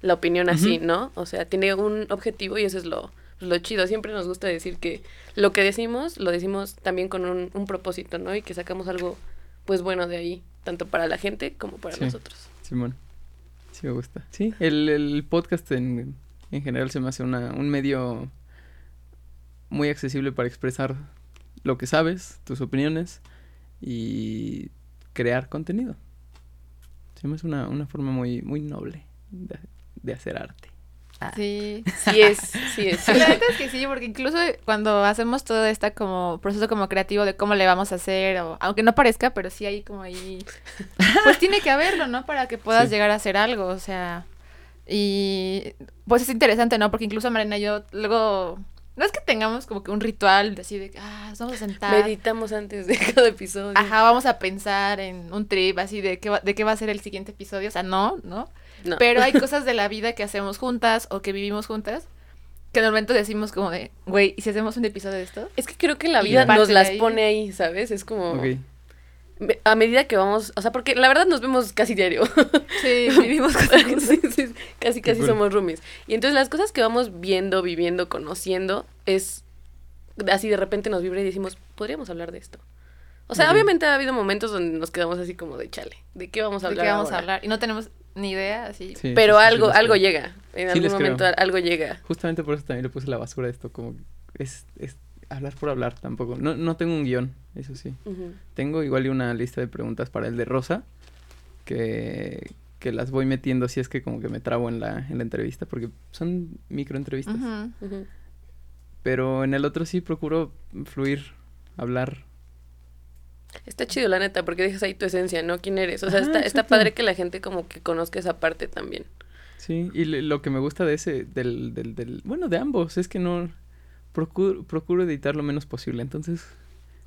la opinión así. ¿no? O sea, tiene un objetivo y eso es lo, lo chido. Siempre nos gusta decir que lo que decimos, lo decimos también con un, un propósito, ¿no? Y que sacamos algo, pues bueno de ahí, tanto para la gente como para Sí. nosotros. Simón. Sí me gusta. Sí, el, el podcast en, en general se me hace una, un medio muy accesible para expresar lo que sabes, tus opiniones y crear contenido. Se me hace una, una forma muy, muy noble de, de hacer arte. Sí. Sí es, sí es. La neta es que sí, porque incluso cuando hacemos todo este como proceso como creativo de cómo le vamos a hacer, o aunque no parezca, pero sí hay como ahí, pues tiene que haberlo, ¿no? Para que puedas Sí. llegar a hacer algo, o sea, y pues es interesante, ¿no? Porque incluso Marina y yo luego, no es que tengamos como que un ritual de así de, ah, nos vamos a sentar. Meditamos antes de cada episodio. Ajá, vamos a pensar en un trip así de qué va, de qué va a ser el siguiente episodio, o sea, no, ¿no? No. Pero hay cosas de la vida que hacemos juntas o que vivimos juntas que normalmente decimos como de, güey, ¿y si hacemos un episodio de esto? Es que creo que la vida nos de las ahí- pone ahí, ¿sabes? Es como Ok. me- a medida que vamos, o sea, porque la verdad nos vemos casi diario. Sí, vivimos Sí, sí, casi casi cool. somos roomies. Y entonces las cosas que vamos viendo, viviendo, conociendo es así de repente nos vibra y decimos, podríamos hablar de esto. O sea, Ok. obviamente ha habido momentos donde nos quedamos así como de chale, ¿de qué vamos a de hablar? qué vamos ahora?". a hablar y no tenemos ni idea, así. Sí, Pero sí, sí, sí, algo, algo creo. llega. En Sí, algún creo. momento algo llega. Justamente por eso también le puse la basura a esto, como es, es hablar por hablar tampoco. No, no tengo un guion, eso sí. Tengo igual y una lista de preguntas para el de Rosa, que, que las voy metiendo si es que como que me trabo en la, en la entrevista, porque son micro entrevistas. Ujú. Ujú. Pero en el otro sí procuro fluir, hablar. Está chido, la neta, porque dejas ahí tu esencia, ¿no? ¿Quién eres? O sea, está, está padre que la gente como que conozca esa parte también. Sí, y lo que me gusta de ese, del, del, del, bueno, de ambos, es que no, procuro, procuro editar lo menos posible, entonces,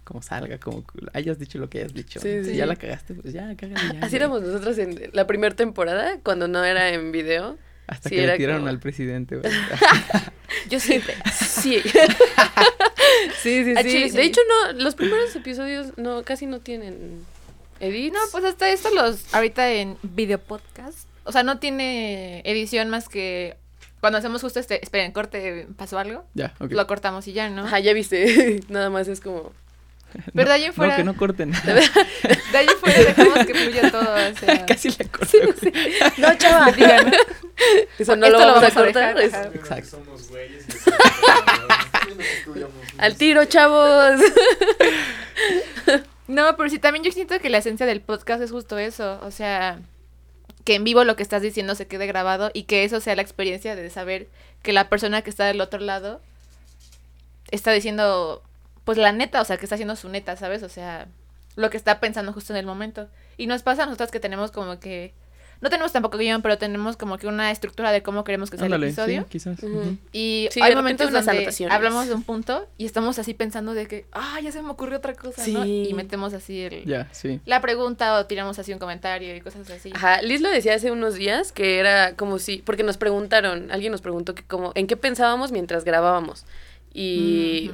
como salga, como hayas dicho lo que hayas dicho. Sí, Si sí. ya la cagaste, pues ya, cágala ya. Así éramos nosotros en la primera temporada, cuando no era en video. Hasta sí, que le tiraron como- al presidente. Yo sí. Sí. sí, sí, A sí. Chile sí. De hecho, no, los primeros episodios no, casi no tienen edits. No, pues hasta esto los ahorita en video podcast. O sea, no tiene edición más que cuando hacemos justo este, esperen, corte, pasó algo, ya, ok. lo cortamos y ya, ¿no? Ajá, ya viste. Nada más es como. Pero de ahí en No, fuera, que no corten. de ahí en fuera dejamos que fluya todo, o sea, Casi la güey. No, chava, digan, ¿no? Eso no Esto lo vamos, a vamos a cortar. dejar, es- ajá. Exacto. Somos güeyes. Al tiro, chavos. No, pero sí, también yo siento que la esencia del podcast es justo eso. O sea, que en vivo lo que estás diciendo se quede grabado y que eso sea la experiencia de saber que la persona que está del otro lado está diciendo, pues la neta, o sea, que está haciendo su neta, ¿sabes? O sea, lo que está pensando justo en el momento. Y nos pasa a nosotras que tenemos como que. No tenemos tampoco guion, pero tenemos como que una estructura de cómo queremos que sea Ándale, el episodio. sí, quizás. Y Sí, hay momentos unas donde anotaciones. hablamos de un punto y estamos así pensando de que, ah, ya se me ocurrió otra cosa, ¿no? Y metemos así el, Ya, sí. la pregunta o tiramos así un comentario y cosas así. Ajá, Liz lo decía hace unos días que era como si, porque nos preguntaron, alguien nos preguntó que como, ¿en qué pensábamos mientras grabábamos? Y.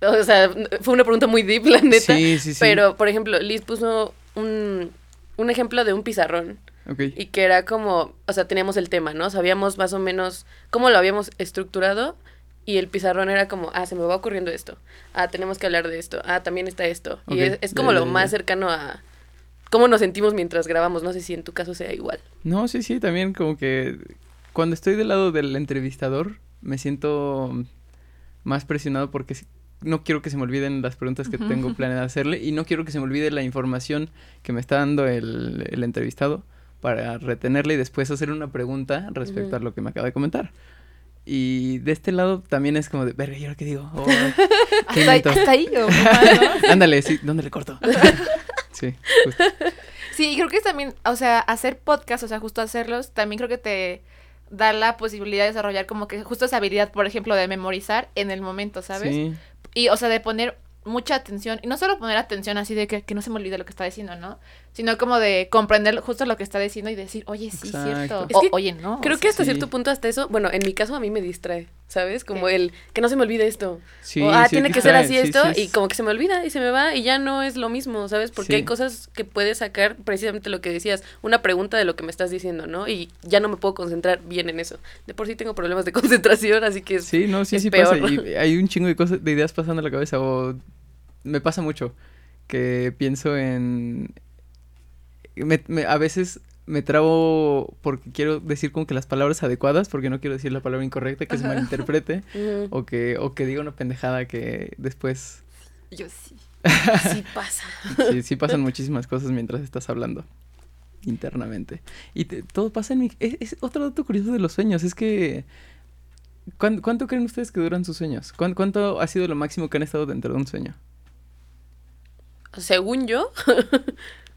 o sea, fue una pregunta muy deep, la neta. Sí, sí, sí. Pero, por ejemplo, Liz puso un, un ejemplo de un pizarrón Ok. y que era como, o sea, teníamos el tema, ¿no? Sabíamos más o menos cómo lo habíamos estructurado y el pizarrón era como, ah, se me va ocurriendo esto, ah, tenemos que hablar de esto, ah, también está esto. Y es, es como lo más cercano a cómo nos sentimos mientras grabamos, no sé si en tu caso sea igual. No, sí, sí, también como que cuando estoy del lado del entrevistador, me siento más presionado porque no quiero que se me olviden las preguntas que tengo planeado hacerle y no quiero que se me olvide la información que me está dando el, el entrevistado para retenerla y después hacer una pregunta respecto a lo que me acaba de comentar. Y de este lado también es como de, verga, ¿y ahora qué digo? Oh, ¿qué Hasta, hasta ahí. Ándale, sí, ¿dónde le corto? sí, justo. Sí, y creo que es también, o sea, hacer podcast, o sea, justo hacerlos, también creo que te da la posibilidad de desarrollar como que justo esa habilidad, por ejemplo, de memorizar en el momento, ¿sabes? Sí, Y, o sea, de poner mucha atención, y no solo poner atención así de que, que no se me olvide lo que está diciendo, ¿no? Sino como de comprender justo lo que está diciendo y decir, oye, sí, Exacto. cierto. Es O, que oye, no. Creo o que hasta sí. cierto punto hasta eso, bueno, en mi caso a mí me distrae, ¿sabes? Como ¿Qué? el que no se me olvide esto. sí. o, ah, sí, tiene que ser así sí, esto sí, y como que se me olvida y se me va y ya no es lo mismo, ¿sabes? Porque Sí. hay cosas que puedes sacar precisamente lo que decías, una pregunta de lo que me estás diciendo, ¿no? Y ya no me puedo concentrar bien en eso. De por sí tengo problemas de concentración, así que es... Sí, no, sí, sí peor. pasa. Y hay un chingo de cosas, de ideas pasando en la cabeza. O me pasa mucho que pienso en. Me- me- a veces me trabo porque quiero decir como que las palabras adecuadas, porque no quiero decir la palabra incorrecta, que se Ajá. malinterprete. Ujú. o que, o que diga una pendejada que después. Yo sí. Sí pasa. Sí, sí pasan muchísimas cosas mientras estás hablando internamente. Y te- todo pasa en mi... Es, es otro dato curioso de los sueños, es que... ¿cuán- ¿Cuánto creen ustedes que duran sus sueños? ¿Cuán- ¿Cuánto ha sido lo máximo que han estado dentro de un sueño? Según yo,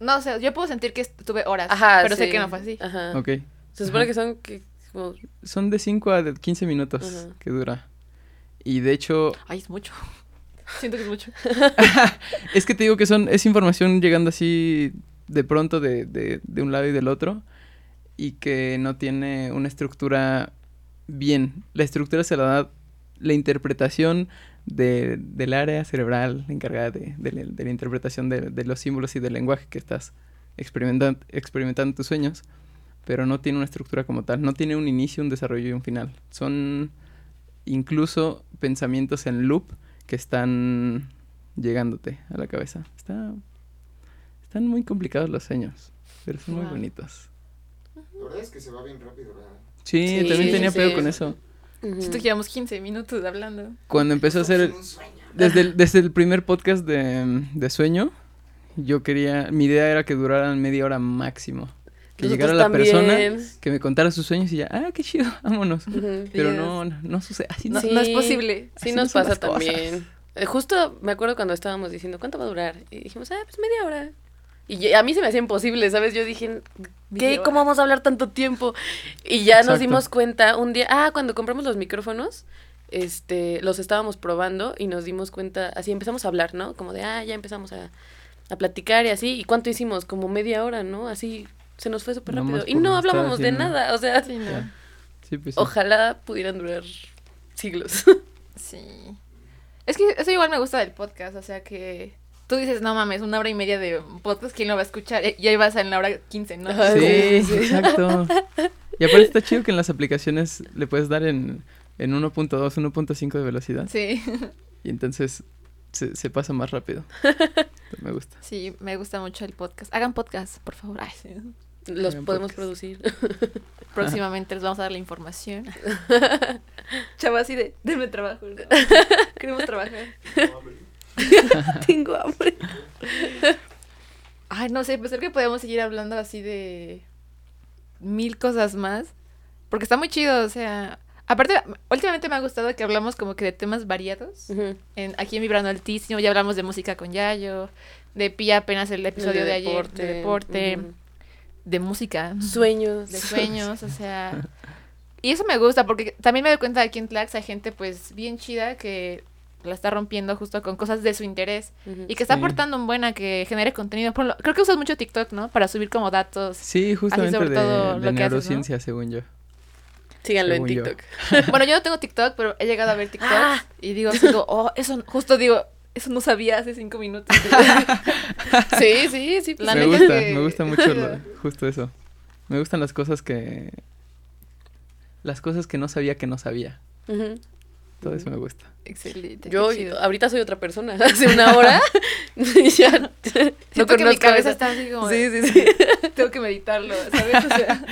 No, o sea, yo puedo sentir que tuve horas, ajá, pero sé que no fue así. Ajá. Ok. Se supone Ajá. que son que, como- Son de 5 a de 15 minutos Ajá. que dura. Y de hecho, Ay, es mucho. Siento que es mucho. es que te digo que son, es información llegando así de pronto de, de, de un lado y del otro y que no tiene una estructura bien. La estructura se la da la interpretación de, del área cerebral encargada de, de la, de la interpretación de, de los símbolos y del lenguaje que estás experimentando, experimentando en tus sueños, pero no tiene una estructura como tal, no tiene un inicio, un desarrollo y un final. Son incluso pensamientos en loop que están llegándote a la cabeza. Está, están muy complicados los sueños, pero son muy bonitos. La verdad es que se va bien rápido, ¿verdad? Sí, Sí, también tenía sí. pedo con eso. Ujú. Siento que llevamos 15 minutos hablando. Cuando empezó a hacer desde el, desde el primer podcast de, de sueño, yo quería, mi idea era que duraran media hora máximo. Que Nosotros llegara la persona, también. que me contara sus sueños y ya, ah, qué chido, vámonos. Pero Yes. no, no, no sucede, así No, es posible. Sí Así nos pasa cosas. también. Eh, justo me acuerdo cuando estábamos diciendo, ¿cuánto va a durar? Y dijimos, ah, pues media hora. Y a mí se me hacía imposible, ¿sabes? Yo dije, ¿qué? ¿Cómo vamos a hablar tanto tiempo? Y ya nos dimos cuenta un día, ah, cuando compramos los micrófonos, este, los estábamos probando y nos dimos cuenta, así empezamos a hablar, ¿no? Como de, ah, ya empezamos a, a platicar y así. ¿Y cuánto hicimos? Como media hora, ¿no? Así se nos fue súper rápido. Y no hablábamos de nada, o sea, Sí, no. Ya. Sí, pues sí. ojalá pudieran durar siglos. Sí. Es que eso igual me gusta del podcast, o sea que tú dices, no mames, una hora y media de podcast, ¿quién lo va a escuchar? Y ahí vas en la hora 15, ¿no? Sí, sí. exacto. Y aparte está chido que en las aplicaciones le puedes dar en, en 1.2, 1.5 de velocidad. Sí, Y entonces se, se pasa más rápido. Me gusta. sí, me gusta mucho el podcast. Hagan podcast, por favor. Ay, sí. Los Hagan podemos podcast. producir. Próximamente les vamos a dar la información. Chava, así de, denme trabajo. ¿no? Queremos trabajar. Tengo hambre. Ay, no sé, pensar que podemos seguir hablando así de mil cosas más. Porque está muy chido, o sea. Aparte, últimamente me ha gustado que hablamos como que de temas variados. Ujú. En, aquí en Vibrando Altísimo ya hablamos de música con Yayo, de Pía apenas el episodio de, ayer, de deporte, de música, Sueños. de sueños, o sea... Y eso me gusta porque también me doy cuenta de aquí en Tlax hay gente pues bien chida que la está rompiendo justo con cosas de su interés y que está Sí. aportando un buen a que genere contenido. Por lo- creo que usas mucho TikTok, ¿no? Para subir como datos. Sí, justamente sobre de, todo de lo que haces, ¿no? neurociencia, según yo. Síganlo en yo. TikTok. bueno, yo no tengo TikTok, pero he llegado a ver TikTok Ah. y digo, así como, oh, eso, justo digo, eso no sabía hace cinco minutos. Sí, sí, sí. La me gusta, que- me gusta mucho lo- justo eso. Me gustan las cosas que... Las cosas que no sabía que no sabía. ujú. Todo eso me gusta. Excelente. Yo ahorita soy otra persona. Hace una hora y ya no Siento que mi cabeza esa- está así como, Sí, sí, sí. tengo que meditarlo, ¿sabes? O sea.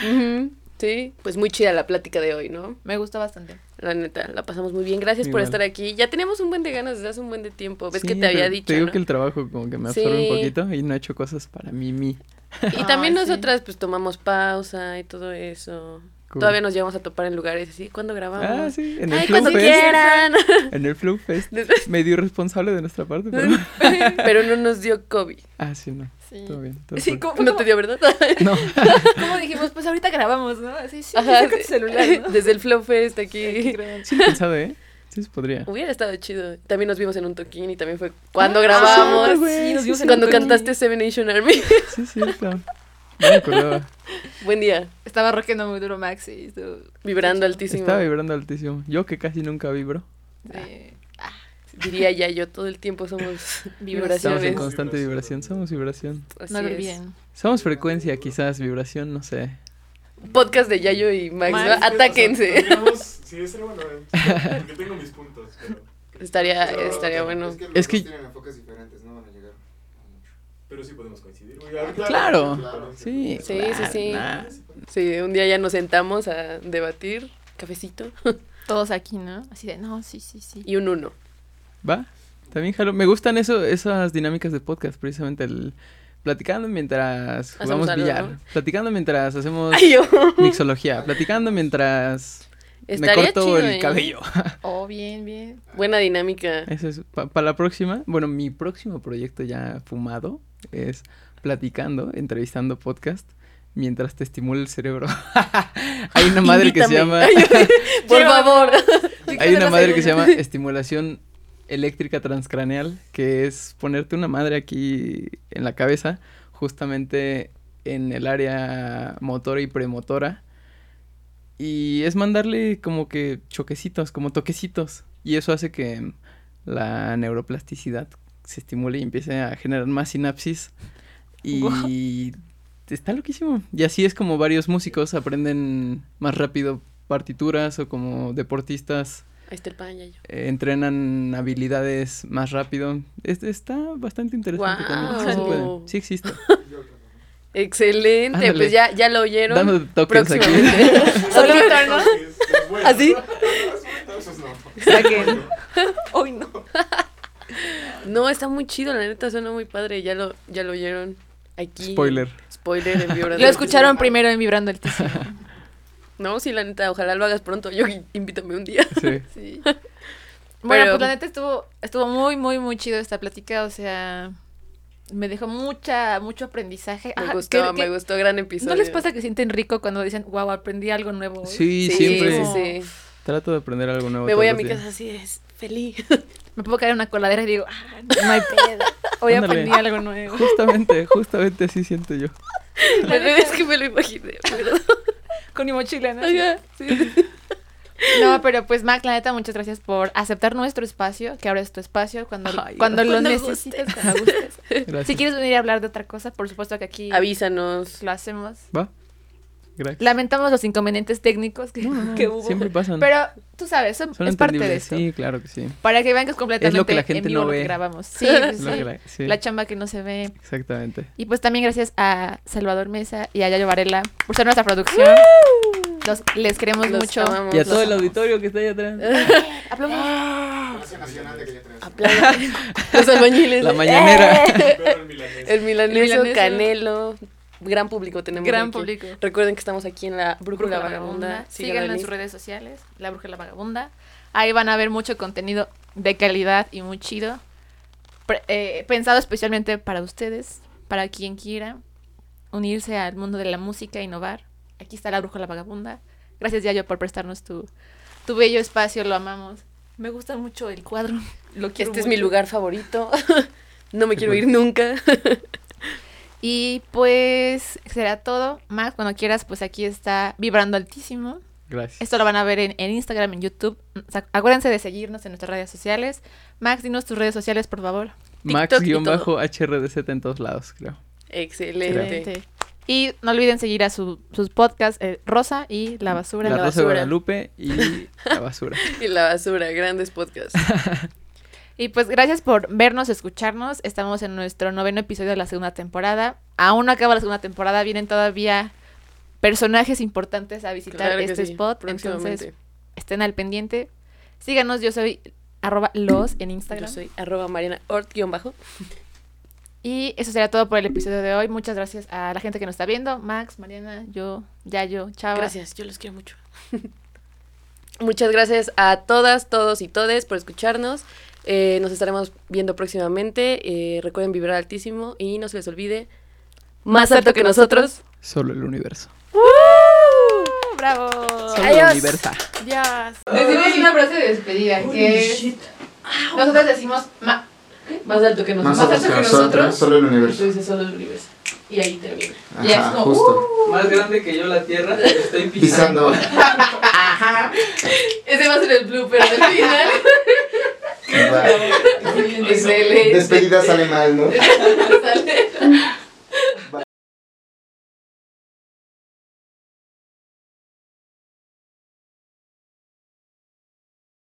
Sí, pues muy chida la plática de hoy, ¿no? Me gustó bastante. La neta, la pasamos muy bien. Gracias por estar aquí. Ya teníamos un buen de ganas desde hace un buen de tiempo. Ves Sí, que te había dicho. Te digo ¿no? que el trabajo como que me absorbe Sí. un poquito y no he hecho cosas para mí, mí. Y también Ay, sí. nosotras pues tomamos pausa y todo eso. Cool. Todavía nos llevamos a topar en lugares así. ¿Cuándo grabamos? Ah, sí, en el Ay, Flow cuando Fest. quieran. En el Flow Fest. Medio irresponsable de nuestra parte, pero... Pero no nos dio COVID. ah, sí, no. Sí. Todo bien. todo Sí, cool. ¿cómo, No te dio, ¿verdad? No. cómo dijimos? Pues ahorita grabamos, ¿no? Así, sí, Ajá, saca tu celular, ¿no? Desde el Flow Fest Aquí. Sí, pensado, ¿eh? Sí, se podría. Hubiera estado chido. También nos vimos en un toquín y también fue cuando Ah, grabamos. sí, güey, nos vimos en cuando un cantaste Seven Nation Army. Sí, cierto. No. Buen día. Estaba rockeando muy duro Max y Vibrando altísimo. Estaba vibrando altísimo. Yo que casi nunca vibro. Sí. Diría ya yo, todo el tiempo somos Estamos en vibraciones. constante vibración. Somos vibración. Así No lo es. olviden. Somos frecuencia, quizás, vibración, no sé. Podcast de Yayo y Max, Max, ¿no? Es que, o sea, Atáquense. Sí, estaría bueno, porque tengo mis puntos, pero... Estaría, pero- estaría bueno. Es que, Es que- tienen enfoques diferentes, no van a llegar a mucho. Pero sí podemos coincidir. güey, ahorita- Claro. Claro. Sí, Sí, claro, sí, sí. nah. Sí, un día ya nos sentamos a debatir. Cafecito. Todos aquí, ¿no? Así de, no, sí, sí, sí. Y un uno. Va, también jalo. Me gustan eso, esas dinámicas de podcast, precisamente el platicando mientras jugamos billar, ¿no? platicando mientras hacemos Ay, mixología, platicando mientras me corto chido, el ¿eh? cabello. Oh, bien, bien. Buena dinámica. Eso es para la próxima. Bueno, mi próximo proyecto ya fumado es platicando, entrevistando podcast mientras te estimula el cerebro. Hay una madre que se llama Por favor. Hay una madre que se llama estimulación eléctrica transcraneal, que es ponerte una madre aquí en la cabeza, justamente en el área motora y premotora. Y es mandarle como que choquecitos, como toquecitos. Y eso hace que la neuroplasticidad se estimule y empiece a generar más sinapsis. Y está loquísimo. Y así es como varios músicos aprenden más rápido partituras o como deportistas Ahí está el pan, Yayo. eh, entrenan habilidades más rápido. Es- está bastante interesante también. Sí, se puede. Guau. Sí existe. Excelente. Ándale. Pues ya, ya lo oyeron. Dando tokens aquí. Próximamente. Solito, ¿no? ¿Así? Hoy no. No, está muy chido, la neta suena muy padre. Ya lo, ya lo oyeron aquí. Spoiler. Spoiler en Vibrando. Lo escucharon primero en Vibrando Altísimo. No, sí, la neta, ojalá lo hagas pronto. Yo invítame un día. Sí. Sí. Bueno, Pero- pues la neta estuvo, estuvo muy, muy, muy chido esta plática. O sea, me dejó mucha, mucho aprendizaje. Me Ajá, gustó, que- me que- gustó, gran episodio. ¿No les pasa que sienten rico cuando dicen, wow, aprendí algo nuevo? hoy"? Sí, Sí, siempre. sí, sí. Trato de aprender algo nuevo. Me voy a mi casa así, es feliz. Me puedo caer en una coladera y digo, ah, no hay pedo. Hoy Ándale. aprendí algo nuevo. Justamente, justamente así siento yo. La verdad es que me lo imaginé. pero- Con mi mochila, ¿no? Ajá, sí. No, pero pues Mac, la neta, muchas gracias por aceptar nuestro espacio, que ahora es tu espacio, cuando, Ay, cuando lo cuando necesites, cuando gustes. Si quieres venir a hablar de otra cosa, por supuesto que aquí Avísanos. lo hacemos. ¿Va? Gracias. Lamentamos los inconvenientes técnicos que, No, no, no, que hubo. Siempre pasan. Pero tú sabes, son- Son es parte de esto. Sí, claro que sí. Para que vean que es completamente Es lo que la gente en vivo no lo que ve. grabamos. Sí, sí, lo sí. que la- sí, La chamba que no se ve. exactamente. Y pues también gracias a Salvador Mesa y a Yayo Varela por ser nuestra producción. Los, les queremos Los mucho. amamos. Y a todo el amamos. auditorio que está ahí atrás. Aplausos. Atrás. Aplaudan. Los albañiles. La mañanera. Pero el milaneso, El milaneso. Canelo. Gran público tenemos Gran aquí. público. Recuerden que estamos aquí en la Brújula, Brújula Vagabunda. Vagabunda. Síganla en sus redes sociales, La Brújula Vagabunda. Ahí van a ver mucho contenido de calidad y muy chido. Pre- eh, pensado especialmente para ustedes, para quien quiera unirse al mundo de la música, innovar. Aquí está La Brújula Vagabunda. Gracias, Yayo, por prestarnos tu, tu bello espacio, lo amamos. Me gusta mucho el cuadro. Lo quiero Este es mi lugar favorito. no me quiero ir nunca. Y pues será todo. Max, cuando quieras, pues aquí está vibrando altísimo. Gracias. Esto lo van a ver en, en Instagram, en YouTube. O sea, acuérdense de seguirnos en nuestras redes sociales. Max, dinos tus redes sociales, por favor. Max-HRDZ en todos lados, creo. Excelente. Excelente. Y no olviden seguir a su- sus podcasts eh, Rosa y La Basura. La, La Rosa de basura. Guadalupe y la basura. Y la basura, grandes podcasts. Y pues gracias por vernos, escucharnos. Estamos en nuestro noveno episodio de la segunda temporada. Aún no acaba la segunda temporada, vienen todavía personajes importantes a visitar Claro este sí, spot. Entonces, estén al pendiente. Síganos, yo soy arroba los en Instagram. Yo soy arroba Mariana Ort, guion bajo. Y eso sería todo por el episodio de hoy. Muchas gracias a la gente que nos está viendo. Max, Mariana, yo, Yayo, chao. Gracias, yo los quiero mucho. Muchas gracias a todas, todos y todes por escucharnos. Eh, nos estaremos viendo próximamente. Eh, recuerden vibrar altísimo y no se les olvide, más alto que nosotros. Solo el universo. ¡Bravo! Solo el Adiós. universo. Adiós. Decimos una frase de despedida que es... Nosotros decimos... ma- Más alto que Más nosotros. alto que nosotros, solo el universo. Tú dices solo el universo. Y ahí termina. Ya es Ajá, como, justo. Más grande que yo la tierra, estoy Pisando. Ese va a ser el blooper del final. Despedida sale mal, ¿no? Sale.